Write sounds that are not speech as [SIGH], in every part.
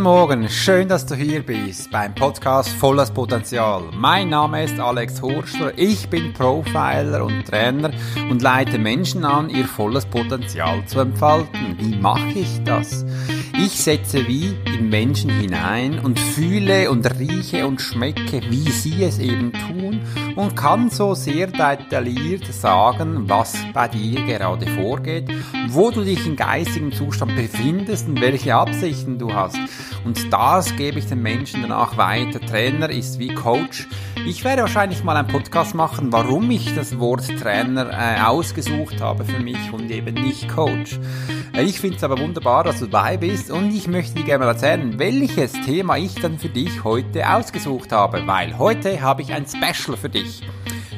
Guten Morgen, schön, dass du hier bist beim Podcast Volles Potenzial. Mein Name ist Alex Horschler, ich bin Profiler und Trainer und leite Menschen an, ihr volles Potenzial zu entfalten. Wie mache ich das? Ich setze wie in Menschen hinein und fühle und rieche und schmecke, wie sie es eben tun und kann so sehr detailliert sagen, was bei dir gerade vorgeht, wo du dich im geistigen Zustand befindest und welche Absichten du hast. Und das gebe ich den Menschen danach weiter. Trainer ist wie Coach. Ich werde wahrscheinlich mal einen Podcast machen, warum ich das Wort Trainer äh, ausgesucht habe für mich und eben nicht Coach. Äh, ich finde es aber wunderbar, dass du dabei bist und ich möchte dir gerne mal erzählen, welches Thema ich dann für dich heute ausgesucht habe, weil heute habe ich ein Special für dich.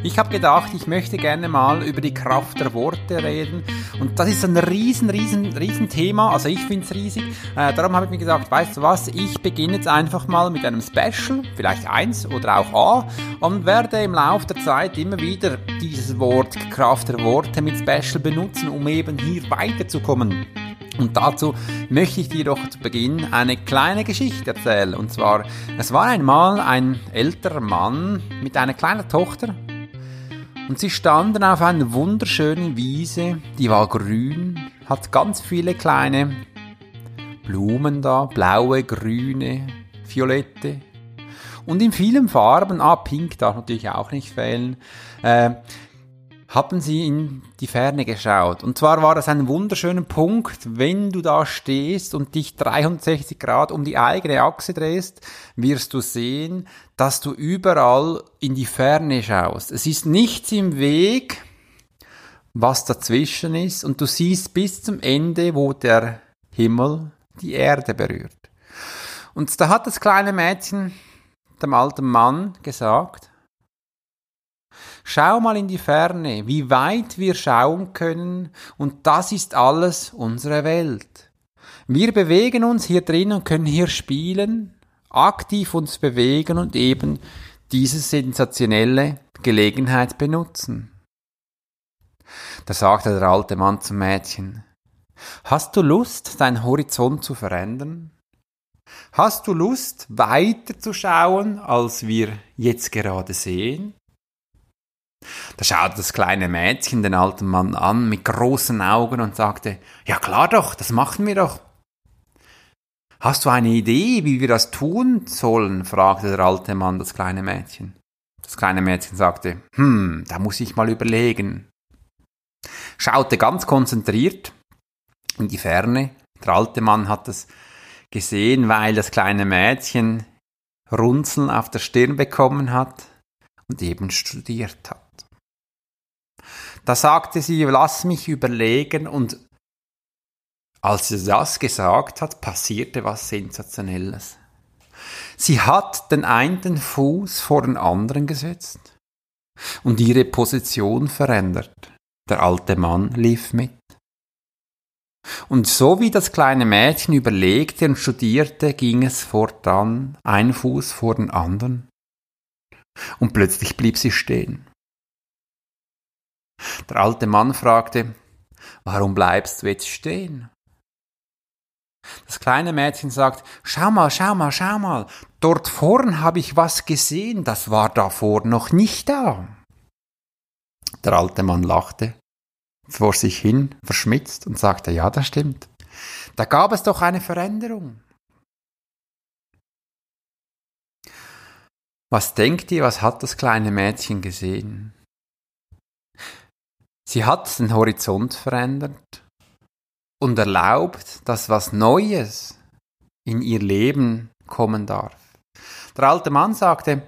Ich habe gedacht, ich möchte gerne mal über die Kraft der Worte reden. Und das ist ein riesen, riesen, riesen Thema. Also ich finde es riesig. Äh, darum habe ich mir gesagt, weißt du was, ich beginne jetzt einfach mal mit einem Special, vielleicht eins oder auch A, und werde im Laufe der Zeit immer wieder dieses Wort Kraft der Worte mit Special benutzen, um eben hier weiterzukommen. Und dazu möchte ich dir doch zu Beginn eine kleine Geschichte erzählen. Und zwar, es war einmal ein älterer Mann mit einer kleinen Tochter, und sie standen auf einer wunderschönen Wiese, die war grün, hat ganz viele kleine Blumen da, blaue, grüne, violette. Und in vielen Farben, ah, pink darf natürlich auch nicht fehlen, äh, haben sie in die Ferne geschaut. Und zwar war das ein wunderschöner Punkt, wenn du da stehst und dich 360 Grad um die eigene Achse drehst, wirst du sehen, dass du überall in die Ferne schaust. Es ist nichts im Weg, was dazwischen ist, und du siehst bis zum Ende, wo der Himmel die Erde berührt. Und da hat das kleine Mädchen dem alten Mann gesagt, Schau mal in die Ferne, wie weit wir schauen können, und das ist alles unsere Welt. Wir bewegen uns hier drin und können hier spielen, aktiv uns bewegen und eben diese sensationelle Gelegenheit benutzen. Da sagte der alte Mann zum Mädchen, Hast du Lust, deinen Horizont zu verändern? Hast du Lust, weiter zu schauen, als wir jetzt gerade sehen? Da schaute das kleine Mädchen den alten Mann an mit großen Augen und sagte, ja klar doch, das machen wir doch. Hast du eine Idee, wie wir das tun sollen? fragte der alte Mann das kleine Mädchen. Das kleine Mädchen sagte, hm, da muss ich mal überlegen. Schaute ganz konzentriert in die Ferne. Der alte Mann hat es gesehen, weil das kleine Mädchen Runzeln auf der Stirn bekommen hat und eben studiert hat. Da sagte sie, lass mich überlegen und als sie das gesagt hat, passierte was Sensationelles. Sie hat den einen Fuß vor den anderen gesetzt und ihre Position verändert. Der alte Mann lief mit. Und so wie das kleine Mädchen überlegte und studierte, ging es fortan ein Fuß vor den anderen. Und plötzlich blieb sie stehen. Der alte Mann fragte, warum bleibst du jetzt stehen? Das kleine Mädchen sagt, schau mal, schau mal, schau mal, dort vorn habe ich was gesehen, das war davor noch nicht da. Der alte Mann lachte vor sich hin, verschmitzt und sagte, ja, das stimmt. Da gab es doch eine Veränderung. Was denkt ihr, was hat das kleine Mädchen gesehen? Sie hat den Horizont verändert und erlaubt, dass was Neues in ihr Leben kommen darf. Der alte Mann sagte,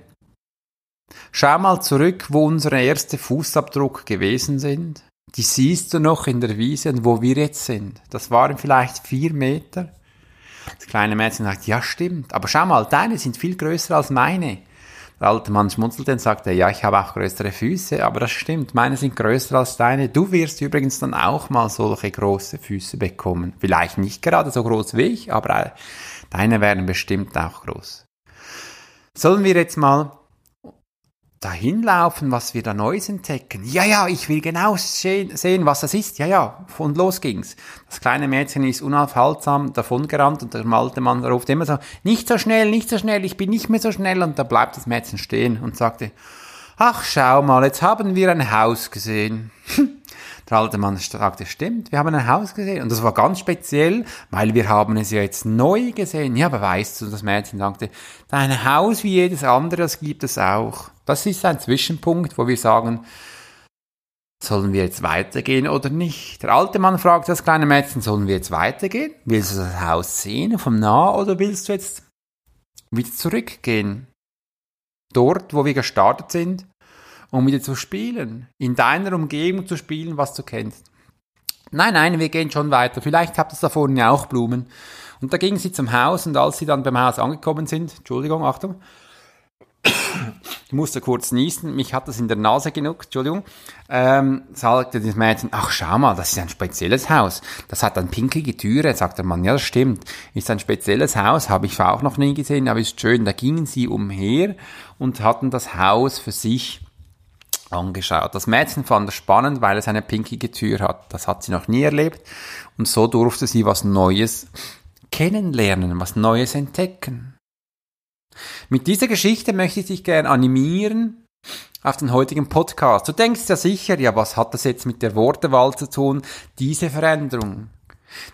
schau mal zurück, wo unsere erste Fußabdruck gewesen sind. Die siehst du noch in der Wiese wo wir jetzt sind. Das waren vielleicht vier Meter. Das kleine Mädchen sagt, ja stimmt, aber schau mal, deine sind viel größer als meine. Der alte Mann schmunzelte und sagte, ja, ich habe auch größere Füße, aber das stimmt, meine sind größer als deine. Du wirst übrigens dann auch mal solche große Füße bekommen. Vielleicht nicht gerade so groß wie ich, aber deine werden bestimmt auch groß. Sollen wir jetzt mal dahin laufen, was wir da Neues entdecken. Ja, ja, ich will genau sehen, was das ist. Ja, ja, und los ging's. Das kleine Mädchen ist unaufhaltsam davongerannt und der alte Mann ruft immer so, nicht so schnell, nicht so schnell, ich bin nicht mehr so schnell. Und da bleibt das Mädchen stehen und sagte, ach, schau mal, jetzt haben wir ein Haus gesehen. [LAUGHS] Der alte Mann sagte, stimmt, wir haben ein Haus gesehen. Und das war ganz speziell, weil wir haben es ja jetzt neu gesehen. Ja, aber weißt du, das Mädchen sagte, dein Haus wie jedes andere, das gibt es auch. Das ist ein Zwischenpunkt, wo wir sagen, sollen wir jetzt weitergehen oder nicht? Der alte Mann fragt das kleine Mädchen, sollen wir jetzt weitergehen? Willst du das Haus sehen vom Nah oder willst du jetzt wieder zurückgehen? Dort, wo wir gestartet sind, um wieder zu spielen. In deiner Umgebung zu spielen, was du kennst. Nein, nein, wir gehen schon weiter. Vielleicht habt ihr da vorne ja auch Blumen. Und da gingen sie zum Haus und als sie dann beim Haus angekommen sind, Entschuldigung, Achtung, ich musste kurz niesen, mich hat das in der Nase genug, Entschuldigung, ähm, sagte das Mädchen, ach schau mal, das ist ein spezielles Haus, das hat eine pinkige Türe, sagt der Mann, ja das stimmt, ist ein spezielles Haus, habe ich auch noch nie gesehen, aber ist schön, da gingen sie umher und hatten das Haus für sich angeschaut. Das Mädchen fand es spannend, weil es eine pinkige Tür hat. Das hat sie noch nie erlebt. Und so durfte sie was Neues kennenlernen, was Neues entdecken. Mit dieser Geschichte möchte ich dich gerne animieren auf den heutigen Podcast. Du denkst ja sicher, ja, was hat das jetzt mit der Wortewahl zu tun, diese Veränderung?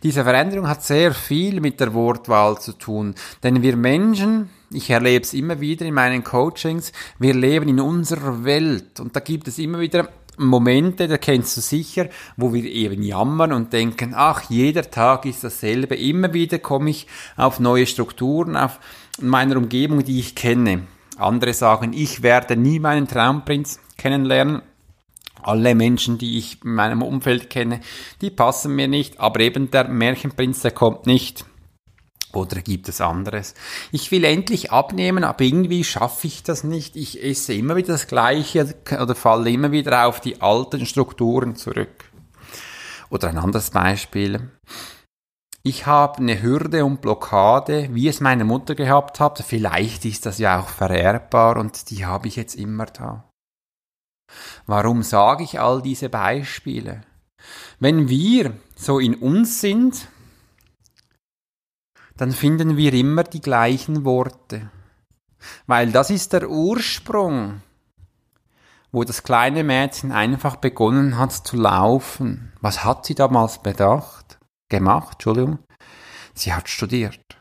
Diese Veränderung hat sehr viel mit der Wortwahl zu tun, denn wir Menschen, ich erlebe es immer wieder in meinen Coachings, wir leben in unserer Welt und da gibt es immer wieder Momente, da kennst du sicher, wo wir eben jammern und denken, ach, jeder Tag ist dasselbe, immer wieder komme ich auf neue Strukturen, auf meiner Umgebung, die ich kenne. Andere sagen, ich werde nie meinen Traumprinz kennenlernen alle Menschen, die ich in meinem Umfeld kenne, die passen mir nicht, aber eben der Märchenprinz, der kommt nicht. Oder gibt es anderes? Ich will endlich abnehmen, aber irgendwie schaffe ich das nicht. Ich esse immer wieder das Gleiche oder falle immer wieder auf die alten Strukturen zurück. Oder ein anderes Beispiel. Ich habe eine Hürde und Blockade, wie es meine Mutter gehabt hat. Vielleicht ist das ja auch vererbbar und die habe ich jetzt immer da. Warum sage ich all diese Beispiele? Wenn wir so in uns sind, dann finden wir immer die gleichen Worte. Weil das ist der Ursprung, wo das kleine Mädchen einfach begonnen hat zu laufen. Was hat sie damals bedacht? Gemacht, Entschuldigung. Sie hat studiert.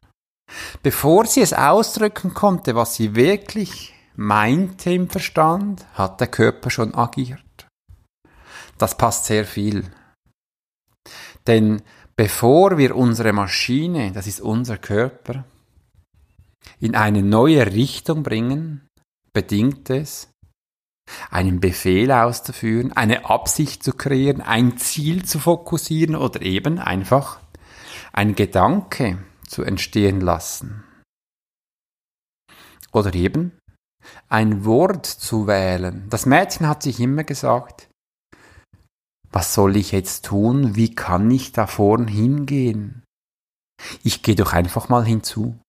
Bevor sie es ausdrücken konnte, was sie wirklich meinte im Verstand, hat der Körper schon agiert. Das passt sehr viel. Denn bevor wir unsere Maschine, das ist unser Körper, in eine neue Richtung bringen, bedingt es, einen Befehl auszuführen, eine Absicht zu kreieren, ein Ziel zu fokussieren oder eben einfach ein Gedanke zu entstehen lassen. Oder eben ein Wort zu wählen. Das Mädchen hat sich immer gesagt, was soll ich jetzt tun? Wie kann ich da vorn hingehen? Ich gehe doch einfach mal hinzu.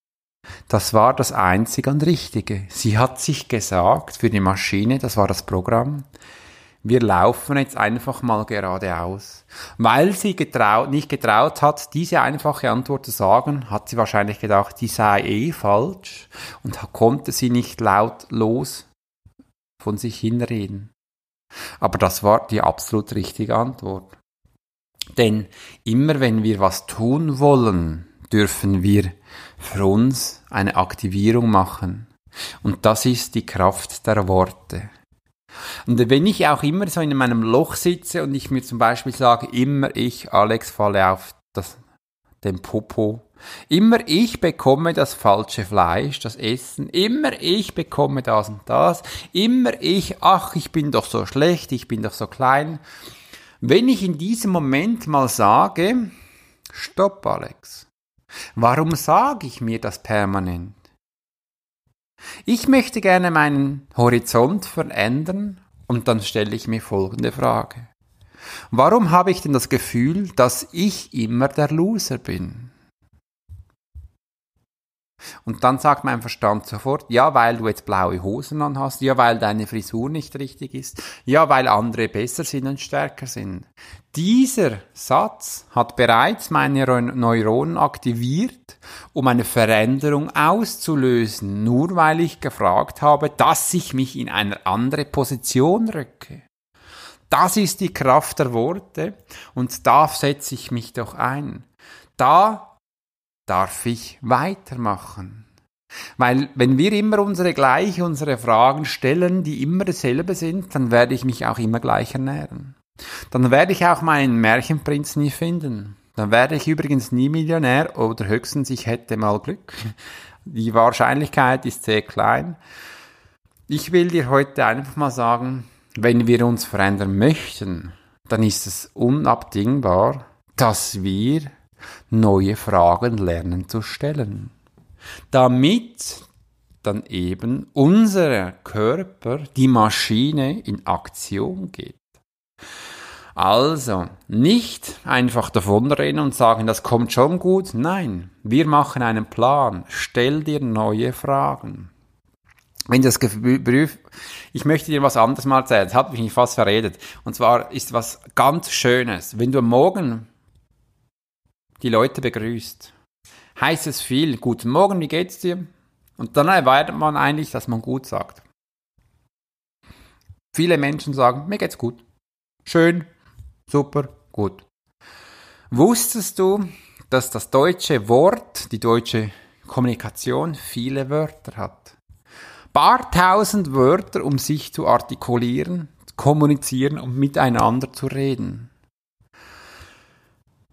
Das war das Einzige und Richtige. Sie hat sich gesagt für die Maschine, das war das Programm, wir laufen jetzt einfach mal geradeaus. Weil sie getraut, nicht getraut hat, diese einfache Antwort zu sagen, hat sie wahrscheinlich gedacht, die sei eh falsch und konnte sie nicht lautlos von sich hinreden. Aber das war die absolut richtige Antwort. Denn immer wenn wir was tun wollen, dürfen wir für uns eine Aktivierung machen. Und das ist die Kraft der Worte. Und wenn ich auch immer so in meinem Loch sitze und ich mir zum Beispiel sage, immer ich, Alex, falle auf das, den Popo, immer ich bekomme das falsche Fleisch, das Essen, immer ich bekomme das und das, immer ich, ach, ich bin doch so schlecht, ich bin doch so klein. Wenn ich in diesem Moment mal sage, stopp, Alex, warum sage ich mir das permanent? Ich möchte gerne meinen Horizont verändern und dann stelle ich mir folgende Frage. Warum habe ich denn das Gefühl, dass ich immer der Loser bin? Und dann sagt mein Verstand sofort, ja, weil du jetzt blaue Hosen an hast, ja, weil deine Frisur nicht richtig ist, ja, weil andere besser sind und stärker sind. Dieser Satz hat bereits meine Neuronen aktiviert, um eine Veränderung auszulösen, nur weil ich gefragt habe, dass ich mich in eine andere Position rücke. Das ist die Kraft der Worte und da setze ich mich doch ein. Da darf ich weitermachen? Weil wenn wir immer unsere gleich, unsere Fragen stellen, die immer dasselbe sind, dann werde ich mich auch immer gleich ernähren. Dann werde ich auch meinen Märchenprinz nie finden. Dann werde ich übrigens nie Millionär oder höchstens ich hätte mal Glück. Die Wahrscheinlichkeit ist sehr klein. Ich will dir heute einfach mal sagen, wenn wir uns verändern möchten, dann ist es unabdingbar, dass wir neue Fragen lernen zu stellen, damit dann eben unser Körper, die Maschine in Aktion geht. Also, nicht einfach davonrennen und sagen, das kommt schon gut. Nein, wir machen einen Plan. Stell dir neue Fragen. Wenn das Gefühl, ich möchte dir was anderes mal erzählen, das hat mich fast verredet. Und zwar ist was ganz Schönes. Wenn du Morgen die Leute begrüßt, heißt es viel, guten Morgen, wie geht's dir? Und dann erwartet man eigentlich, dass man gut sagt. Viele Menschen sagen, mir geht's gut. Schön, super, gut. Wusstest du, dass das deutsche Wort, die deutsche Kommunikation viele Wörter hat? Paar tausend Wörter, um sich zu artikulieren, kommunizieren und miteinander zu reden.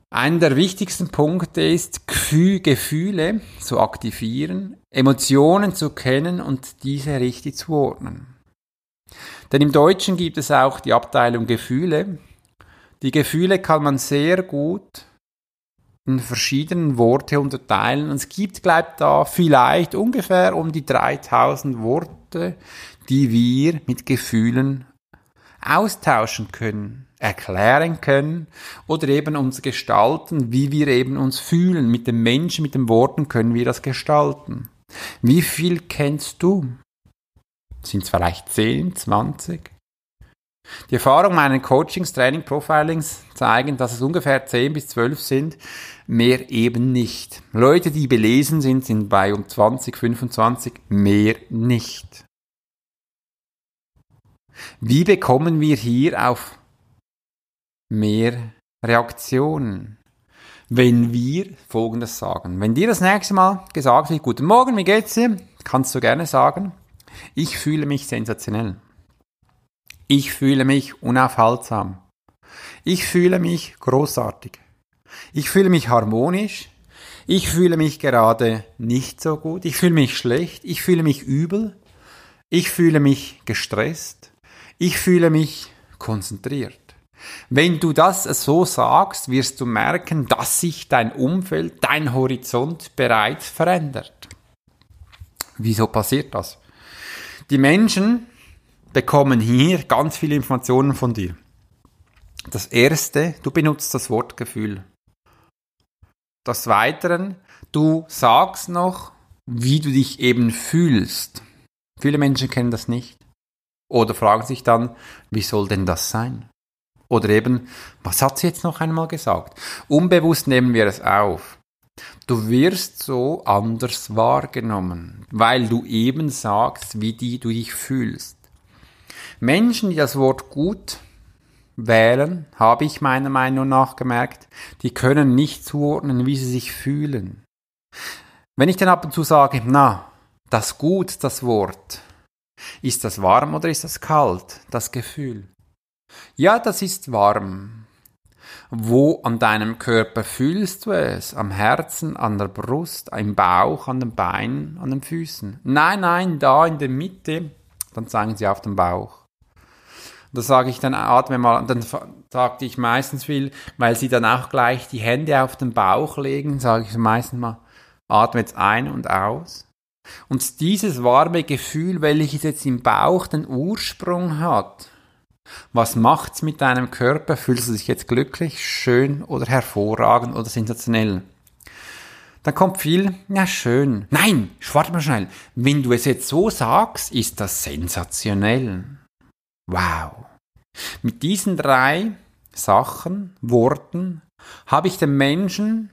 Einer der wichtigsten Punkte ist, Gefühle zu aktivieren, Emotionen zu kennen und diese richtig zu ordnen. Denn im Deutschen gibt es auch die Abteilung Gefühle. Die Gefühle kann man sehr gut in verschiedenen Worte unterteilen. Und es gibt, bleibt da vielleicht ungefähr um die 3000 Worte, die wir mit Gefühlen austauschen können erklären können oder eben uns gestalten, wie wir eben uns fühlen. Mit dem Menschen, mit den Worten können wir das gestalten. Wie viel kennst du? Sind es vielleicht 10, 20? Die Erfahrung meiner Coachings, Training, Profilings zeigen, dass es ungefähr 10 bis 12 sind, mehr eben nicht. Leute, die belesen sind, sind bei um 20, 25, mehr nicht. Wie bekommen wir hier auf mehr Reaktionen. Wenn wir Folgendes sagen. Wenn dir das nächste Mal gesagt wird, guten Morgen, wie geht's dir? Kannst du gerne sagen, ich fühle mich sensationell. Ich fühle mich unaufhaltsam. Ich fühle mich großartig. Ich fühle mich harmonisch. Ich fühle mich gerade nicht so gut. Ich fühle mich schlecht. Ich fühle mich übel. Ich fühle mich gestresst. Ich fühle mich konzentriert. Wenn du das so sagst, wirst du merken, dass sich dein Umfeld, dein Horizont bereits verändert. Wieso passiert das? Die Menschen bekommen hier ganz viele Informationen von dir. Das erste, du benutzt das Wort Gefühl. Das Weiteren, du sagst noch, wie du dich eben fühlst. Viele Menschen kennen das nicht. Oder fragen sich dann, wie soll denn das sein? Oder eben, was hat sie jetzt noch einmal gesagt? Unbewusst nehmen wir es auf. Du wirst so anders wahrgenommen, weil du eben sagst, wie die du dich fühlst. Menschen, die das Wort gut wählen, habe ich meiner Meinung nach gemerkt, die können nicht zuordnen, wie sie sich fühlen. Wenn ich dann ab und zu sage, na, das Gut, das Wort, ist das warm oder ist das kalt, das Gefühl? Ja, das ist warm. Wo an deinem Körper fühlst du es? Am Herzen, an der Brust, im Bauch, an den Beinen, an den Füßen? Nein, nein, da in der Mitte. Dann sagen sie auf dem Bauch. Da sage ich dann, atme mal, dann sagte ich meistens viel, weil sie dann auch gleich die Hände auf den Bauch legen, sage ich meistens mal, atme jetzt ein und aus. Und dieses warme Gefühl, welches jetzt im Bauch den Ursprung hat, was macht's mit deinem Körper? Fühlst du dich jetzt glücklich, schön oder hervorragend oder sensationell? Dann kommt viel, ja schön. Nein, warte mal schnell. Wenn du es jetzt so sagst, ist das sensationell. Wow. Mit diesen drei Sachen, Worten, habe ich den Menschen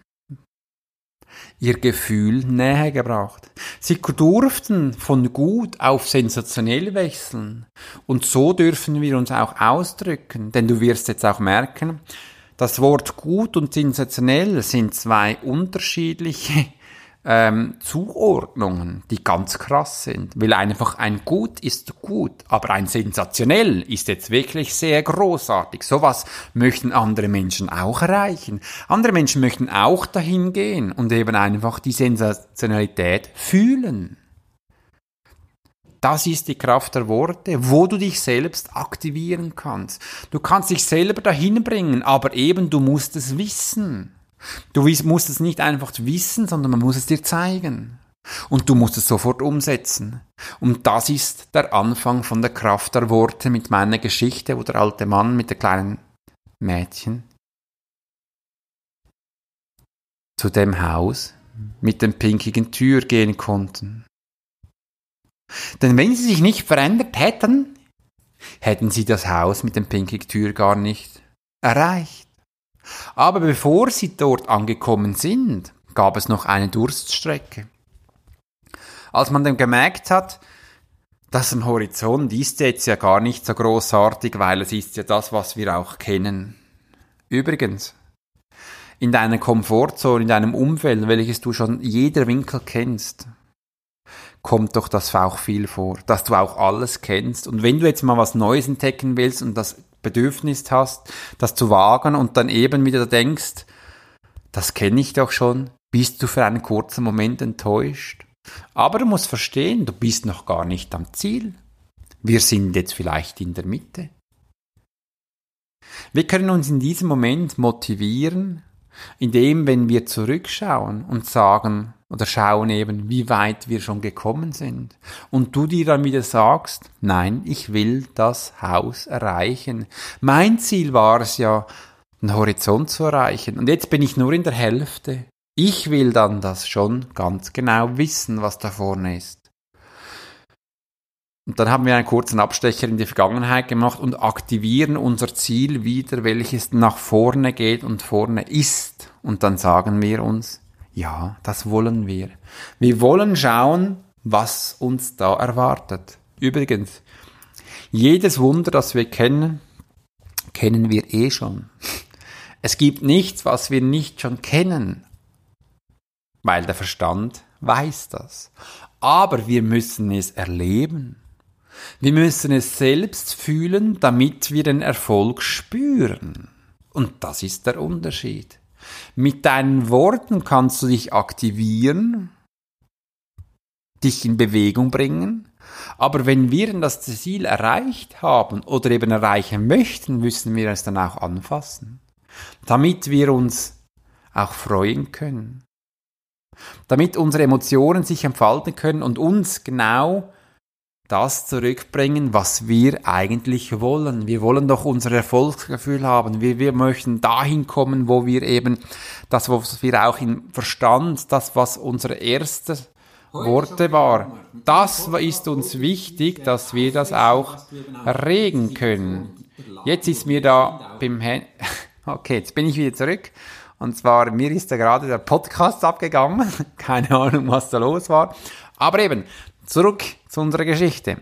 ihr Gefühl näher gebracht. Sie durften von gut auf sensationell wechseln. Und so dürfen wir uns auch ausdrücken. Denn du wirst jetzt auch merken, das Wort gut und sensationell sind zwei unterschiedliche ähm, Zuordnungen, die ganz krass sind. Weil einfach ein Gut ist gut, aber ein Sensationell ist jetzt wirklich sehr großartig. Sowas möchten andere Menschen auch erreichen. Andere Menschen möchten auch dahin gehen und eben einfach die Sensationalität fühlen. Das ist die Kraft der Worte, wo du dich selbst aktivieren kannst. Du kannst dich selber dahin bringen, aber eben du musst es wissen. Du musst es nicht einfach wissen, sondern man muss es dir zeigen. Und du musst es sofort umsetzen. Und das ist der Anfang von der Kraft der Worte mit meiner Geschichte, wo der alte Mann mit der kleinen Mädchen zu dem Haus mit dem pinkigen Tür gehen konnten. Denn wenn sie sich nicht verändert hätten, hätten sie das Haus mit dem pinkigen Tür gar nicht erreicht. Aber bevor sie dort angekommen sind, gab es noch eine Durststrecke. Als man dann gemerkt hat, dass am Horizont ist jetzt ja gar nicht so großartig, weil es ist ja das, was wir auch kennen. Übrigens, in deiner Komfortzone, in deinem Umfeld, welches du schon jeder Winkel kennst, kommt doch das auch viel vor, dass du auch alles kennst. Und wenn du jetzt mal was Neues entdecken willst und das Bedürfnis hast, das zu wagen und dann eben wieder denkst, das kenne ich doch schon, bist du für einen kurzen Moment enttäuscht. Aber du musst verstehen, du bist noch gar nicht am Ziel. Wir sind jetzt vielleicht in der Mitte. Wir können uns in diesem Moment motivieren, indem, wenn wir zurückschauen und sagen, oder schauen eben, wie weit wir schon gekommen sind. Und du dir dann wieder sagst, nein, ich will das Haus erreichen. Mein Ziel war es ja, den Horizont zu erreichen. Und jetzt bin ich nur in der Hälfte. Ich will dann das schon ganz genau wissen, was da vorne ist. Und dann haben wir einen kurzen Abstecher in die Vergangenheit gemacht und aktivieren unser Ziel wieder, welches nach vorne geht und vorne ist. Und dann sagen wir uns, ja, das wollen wir. Wir wollen schauen, was uns da erwartet. Übrigens, jedes Wunder, das wir kennen, kennen wir eh schon. Es gibt nichts, was wir nicht schon kennen, weil der Verstand weiß das. Aber wir müssen es erleben. Wir müssen es selbst fühlen, damit wir den Erfolg spüren. Und das ist der Unterschied. Mit deinen Worten kannst du dich aktivieren, dich in Bewegung bringen. Aber wenn wir das Ziel erreicht haben oder eben erreichen möchten, müssen wir es dann auch anfassen, damit wir uns auch freuen können, damit unsere Emotionen sich entfalten können und uns genau das zurückbringen, was wir eigentlich wollen. Wir wollen doch unser Erfolgsgefühl haben. Wir, wir möchten dahin kommen, wo wir eben das, was wir auch im Verstand, das, was unsere erste Worte war, das ist uns wichtig, dass wir das auch erregen können. Jetzt ist mir da beim Hand [LAUGHS] okay, jetzt bin ich wieder zurück. Und zwar, mir ist da gerade der Podcast abgegangen. [LAUGHS] Keine Ahnung, was da los war. Aber eben, Zurück zu unserer Geschichte.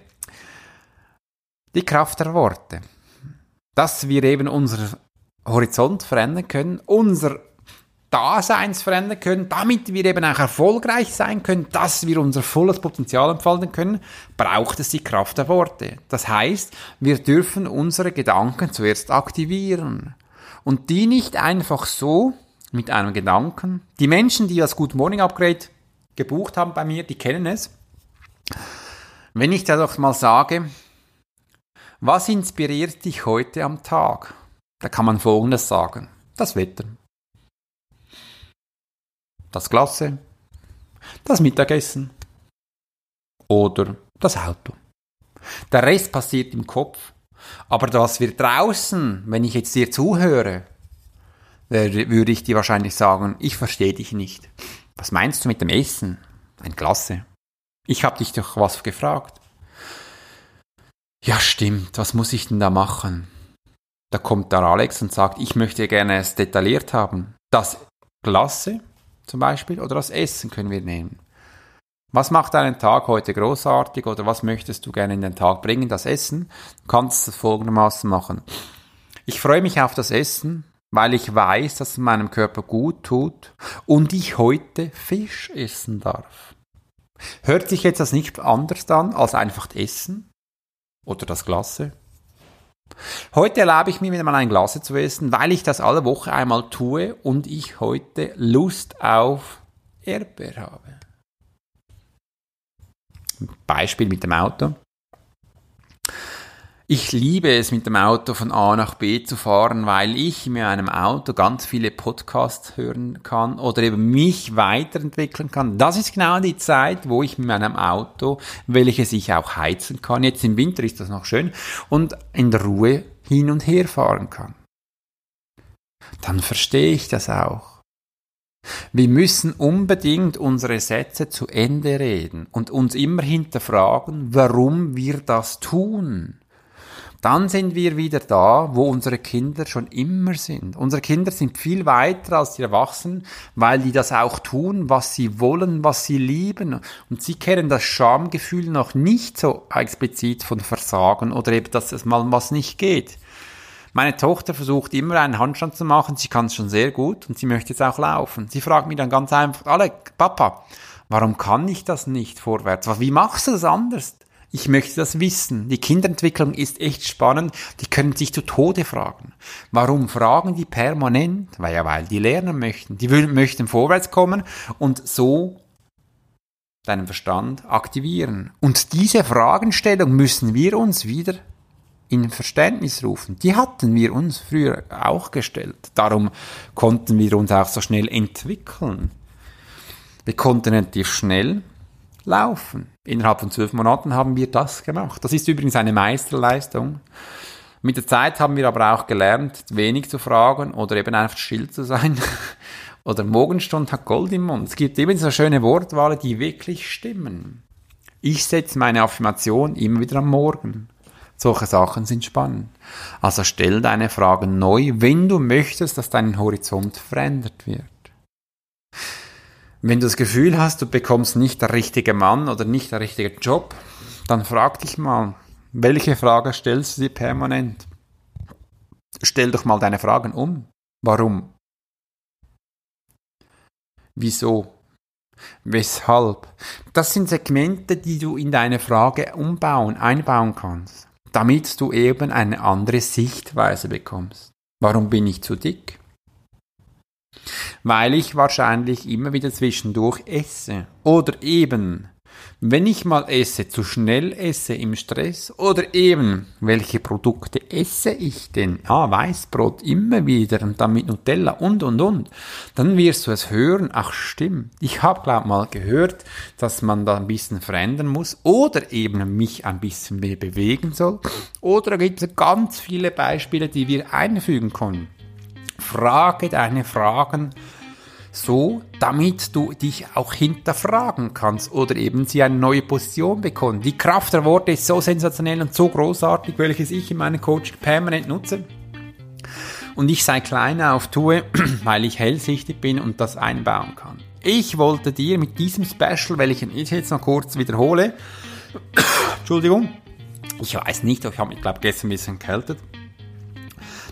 Die Kraft der Worte. Dass wir eben unser Horizont verändern können, unser Daseins verändern können, damit wir eben auch erfolgreich sein können, dass wir unser volles Potenzial entfalten können, braucht es die Kraft der Worte. Das heißt, wir dürfen unsere Gedanken zuerst aktivieren und die nicht einfach so mit einem Gedanken. Die Menschen, die das Good Morning Upgrade gebucht haben bei mir, die kennen es. Wenn ich da doch mal sage, was inspiriert dich heute am Tag? Da kann man Folgendes sagen. Das Wetter. Das Klasse. Das Mittagessen. Oder das Auto. Der Rest passiert im Kopf. Aber das wir draußen, wenn ich jetzt dir zuhöre, würde ich dir wahrscheinlich sagen, ich verstehe dich nicht. Was meinst du mit dem Essen? Ein Klasse. Ich hab dich doch was gefragt. Ja, stimmt, was muss ich denn da machen? Da kommt der Alex und sagt, ich möchte gerne es detailliert haben. Das Klasse zum Beispiel oder das Essen können wir nehmen. Was macht deinen Tag heute großartig oder was möchtest du gerne in den Tag bringen? Das Essen. Du kannst es folgendermaßen machen. Ich freue mich auf das Essen, weil ich weiß, dass es meinem Körper gut tut und ich heute Fisch essen darf. Hört sich jetzt das nicht anders an als einfach Essen oder das Glasse? Heute erlaube ich mir wieder mal ein Glas zu essen, weil ich das alle Woche einmal tue und ich heute Lust auf Erdbeer habe. Beispiel mit dem Auto. Ich liebe es, mit dem Auto von A nach B zu fahren, weil ich in einem Auto ganz viele Podcasts hören kann oder eben mich weiterentwickeln kann. Das ist genau die Zeit, wo ich mit meinem Auto, welches ich auch heizen kann, jetzt im Winter ist das noch schön, und in der Ruhe hin und her fahren kann. Dann verstehe ich das auch. Wir müssen unbedingt unsere Sätze zu Ende reden und uns immer hinterfragen, warum wir das tun dann sind wir wieder da, wo unsere Kinder schon immer sind. Unsere Kinder sind viel weiter als die Erwachsenen, weil die das auch tun, was sie wollen, was sie lieben. Und sie kennen das Schamgefühl noch nicht so explizit von Versagen oder eben, dass es mal was nicht geht. Meine Tochter versucht immer einen Handstand zu machen, sie kann es schon sehr gut und sie möchte jetzt auch laufen. Sie fragt mich dann ganz einfach, Alec, Papa, warum kann ich das nicht vorwärts? Wie machst du das anders? Ich möchte das wissen. Die Kinderentwicklung ist echt spannend. Die können sich zu Tode fragen. Warum fragen die permanent? Weil ja, weil die lernen möchten. Die möchten vorwärts kommen und so deinen Verstand aktivieren. Und diese Fragestellung müssen wir uns wieder in Verständnis rufen. Die hatten wir uns früher auch gestellt. Darum konnten wir uns auch so schnell entwickeln. Wir konnten relativ schnell laufen. Innerhalb von zwölf Monaten haben wir das gemacht. Das ist übrigens eine Meisterleistung. Mit der Zeit haben wir aber auch gelernt, wenig zu fragen oder eben einfach still zu sein. [LAUGHS] oder Morgenstund hat Gold im Mund. Es gibt eben so schöne Wortwahl, die wirklich stimmen. Ich setze meine Affirmation immer wieder am Morgen. Solche Sachen sind spannend. Also stell deine Fragen neu, wenn du möchtest, dass dein Horizont verändert wird. Wenn du das Gefühl hast, du bekommst nicht der richtige Mann oder nicht der richtige Job, dann frag dich mal, welche Frage stellst du dir permanent? Stell doch mal deine Fragen um. Warum? Wieso? Weshalb? Das sind Segmente, die du in deine Frage umbauen, einbauen kannst, damit du eben eine andere Sichtweise bekommst. Warum bin ich zu dick? Weil ich wahrscheinlich immer wieder zwischendurch esse. Oder eben, wenn ich mal esse, zu schnell esse im Stress oder eben, welche Produkte esse ich denn? Ah, Weißbrot immer wieder und dann mit Nutella und und und. Dann wirst du es hören, ach stimmt, ich habe glaub mal gehört, dass man da ein bisschen verändern muss oder eben mich ein bisschen mehr bewegen soll. Oder gibt es ganz viele Beispiele, die wir einfügen können. Frage deine Fragen so, damit du dich auch hinterfragen kannst oder eben sie eine neue Position bekommen. Die Kraft der Worte ist so sensationell und so großartig, welches ich in meinem Coaching permanent nutze. Und ich sei kleiner auf tue, [CLEARS THROAT] weil ich hellsichtig bin und das einbauen kann. Ich wollte dir mit diesem Special, welchen ich jetzt noch kurz wiederhole, [CLEARS THROAT] Entschuldigung, ich weiß nicht, ich habe mich, glaube gestern ein bisschen erkältet,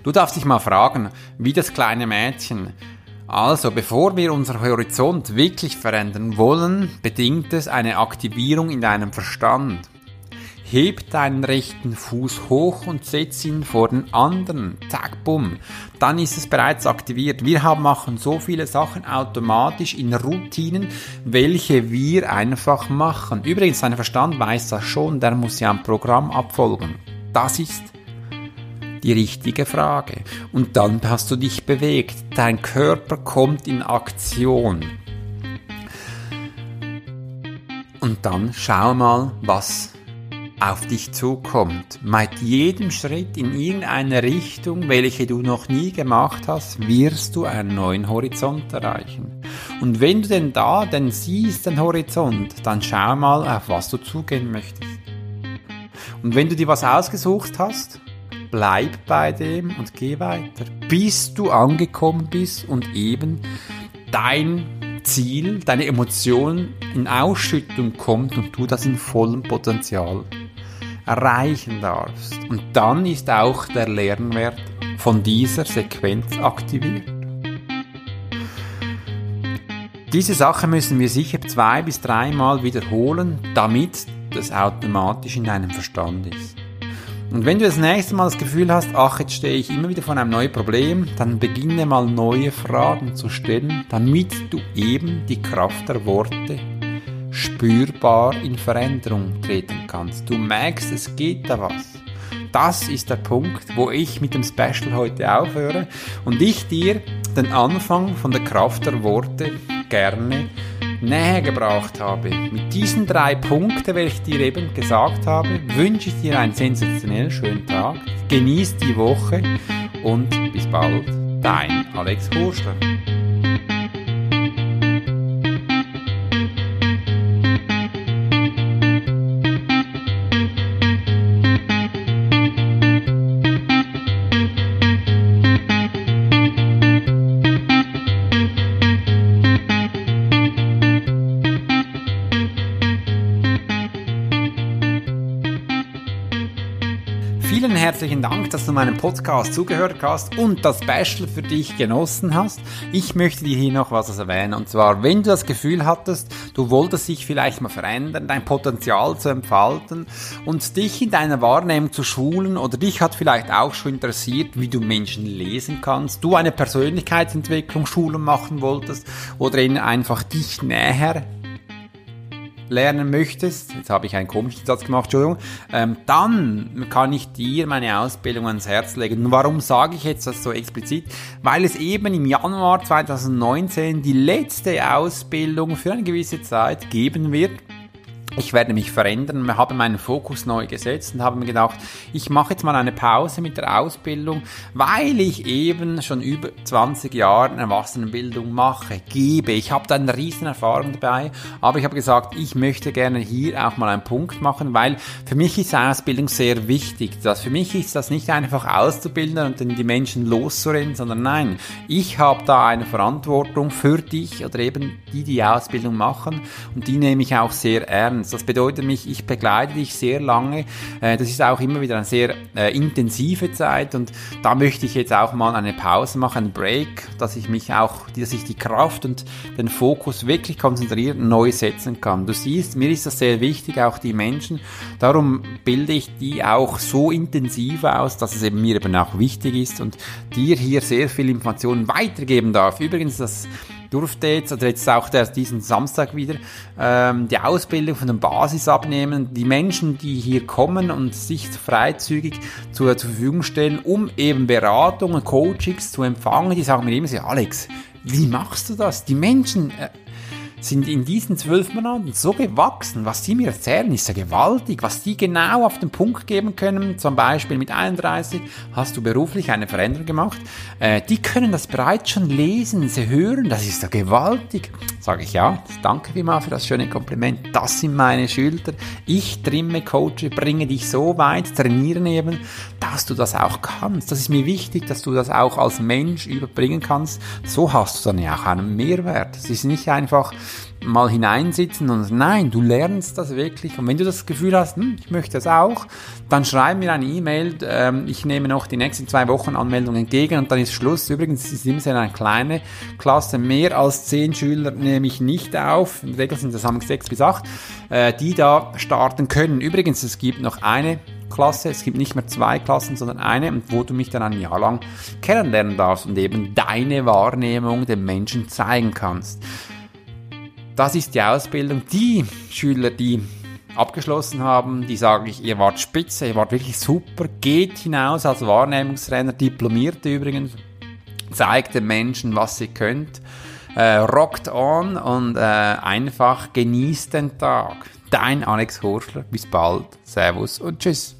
Du darfst dich mal fragen, wie das kleine Mädchen. Also, bevor wir unser Horizont wirklich verändern wollen, bedingt es eine Aktivierung in deinem Verstand. Heb deinen rechten Fuß hoch und setz ihn vor den anderen. Zack, bumm. Dann ist es bereits aktiviert. Wir haben, machen so viele Sachen automatisch in Routinen, welche wir einfach machen. Übrigens, dein Verstand weiß das schon, der muss ja ein Programm abfolgen. Das ist die richtige Frage. Und dann hast du dich bewegt. Dein Körper kommt in Aktion. Und dann schau mal, was auf dich zukommt. Mit jedem Schritt in irgendeine Richtung, welche du noch nie gemacht hast, wirst du einen neuen Horizont erreichen. Und wenn du denn da denn siehst, den Horizont, dann schau mal, auf was du zugehen möchtest. Und wenn du dir was ausgesucht hast, bleib bei dem und geh weiter, bis du angekommen bist und eben dein Ziel, deine Emotion in Ausschüttung kommt und du das in vollem Potenzial erreichen darfst. Und dann ist auch der Lernwert von dieser Sequenz aktiviert. Diese Sache müssen wir sicher zwei bis dreimal wiederholen, damit das automatisch in deinem Verstand ist. Und wenn du das nächste Mal das Gefühl hast, ach, jetzt stehe ich immer wieder vor einem neuen Problem, dann beginne mal neue Fragen zu stellen, damit du eben die Kraft der Worte spürbar in Veränderung treten kannst. Du merkst, es geht da was. Das ist der Punkt, wo ich mit dem Special heute aufhöre und ich dir den Anfang von der Kraft der Worte gerne näher gebracht habe. Mit diesen drei Punkten, welche ich dir eben gesagt habe, wünsche ich dir einen sensationell schönen Tag. Genieß die Woche und bis bald. Dein Alex Horschler. Herzlichen Dank, dass du meinem Podcast zugehört hast und das Special für dich genossen hast. Ich möchte dir hier noch was erwähnen. Und zwar, wenn du das Gefühl hattest, du wolltest dich vielleicht mal verändern, dein Potenzial zu entfalten und dich in deiner Wahrnehmung zu schulen oder dich hat vielleicht auch schon interessiert, wie du Menschen lesen kannst, du eine Persönlichkeitsentwicklung, Schulung machen wolltest oder ihnen einfach dich näher lernen möchtest, jetzt habe ich einen komischen Satz gemacht, Entschuldigung, ähm, dann kann ich dir meine Ausbildung ans Herz legen. Und warum sage ich jetzt das so explizit? Weil es eben im Januar 2019 die letzte Ausbildung für eine gewisse Zeit geben wird ich werde mich verändern, habe meinen Fokus neu gesetzt und habe mir gedacht, ich mache jetzt mal eine Pause mit der Ausbildung, weil ich eben schon über 20 Jahre Erwachsenenbildung mache, gebe. Ich habe da eine riesen Erfahrung dabei, aber ich habe gesagt, ich möchte gerne hier auch mal einen Punkt machen, weil für mich ist Ausbildung sehr wichtig. Das, für mich ist das nicht einfach auszubilden und dann die Menschen loszurennen, sondern nein, ich habe da eine Verantwortung für dich oder eben die, die Ausbildung machen und die nehme ich auch sehr ernst. Lernens. Das bedeutet mich, ich begleite dich sehr lange. Äh, das ist auch immer wieder eine sehr äh, intensive Zeit und da möchte ich jetzt auch mal eine Pause machen, einen Break, dass ich mich auch, dass ich die Kraft und den Fokus wirklich konzentriert neu setzen kann. Du siehst, mir ist das sehr wichtig, auch die Menschen. Darum bilde ich die auch so intensiv aus, dass es eben mir eben auch wichtig ist und dir hier sehr viel Informationen weitergeben darf. Übrigens, das durfte jetzt, oder jetzt auch der, diesen Samstag wieder, ähm, die Ausbildung von der Basis abnehmen. Die Menschen, die hier kommen und sich freizügig zur, zur Verfügung stellen, um eben Beratungen, Coachings zu empfangen, die sagen mir immer so, Alex, wie machst du das? Die Menschen, äh, sind in diesen zwölf Monaten so gewachsen. Was die mir erzählen, ist ja gewaltig. Was die genau auf den Punkt geben können, zum Beispiel mit 31 hast du beruflich eine Veränderung gemacht. Äh, die können das bereits schon lesen, sie hören, das ist ja gewaltig. Sage ich ja, danke vielmals für das schöne Kompliment. Das sind meine Schilder. Ich trimme, coache, bringe dich so weit, trainieren eben, dass du das auch kannst. Das ist mir wichtig, dass du das auch als Mensch überbringen kannst. So hast du dann ja auch einen Mehrwert. Es ist nicht einfach, mal hineinsitzen und nein, du lernst das wirklich. Und wenn du das Gefühl hast, hm, ich möchte das auch, dann schreib mir eine E-Mail. Ähm, ich nehme noch die nächsten zwei Wochen Anmeldungen entgegen und dann ist Schluss. Übrigens ist immer sehr eine kleine Klasse. Mehr als zehn Schüler nehme ich nicht auf. Im Regel sind das sechs bis acht, äh, die da starten können. Übrigens, es gibt noch eine Klasse. Es gibt nicht mehr zwei Klassen, sondern eine, wo du mich dann ein Jahr lang kennenlernen darfst und eben deine Wahrnehmung den Menschen zeigen kannst. Das ist die Ausbildung. Die Schüler, die abgeschlossen haben, die sagen, ich, ihr wart spitze, ihr wart wirklich super, geht hinaus als Wahrnehmungstrainer, diplomiert übrigens, zeigt den Menschen, was ihr könnt, äh, rockt on und äh, einfach genießt den Tag. Dein Alex Horschler. Bis bald. Servus und tschüss.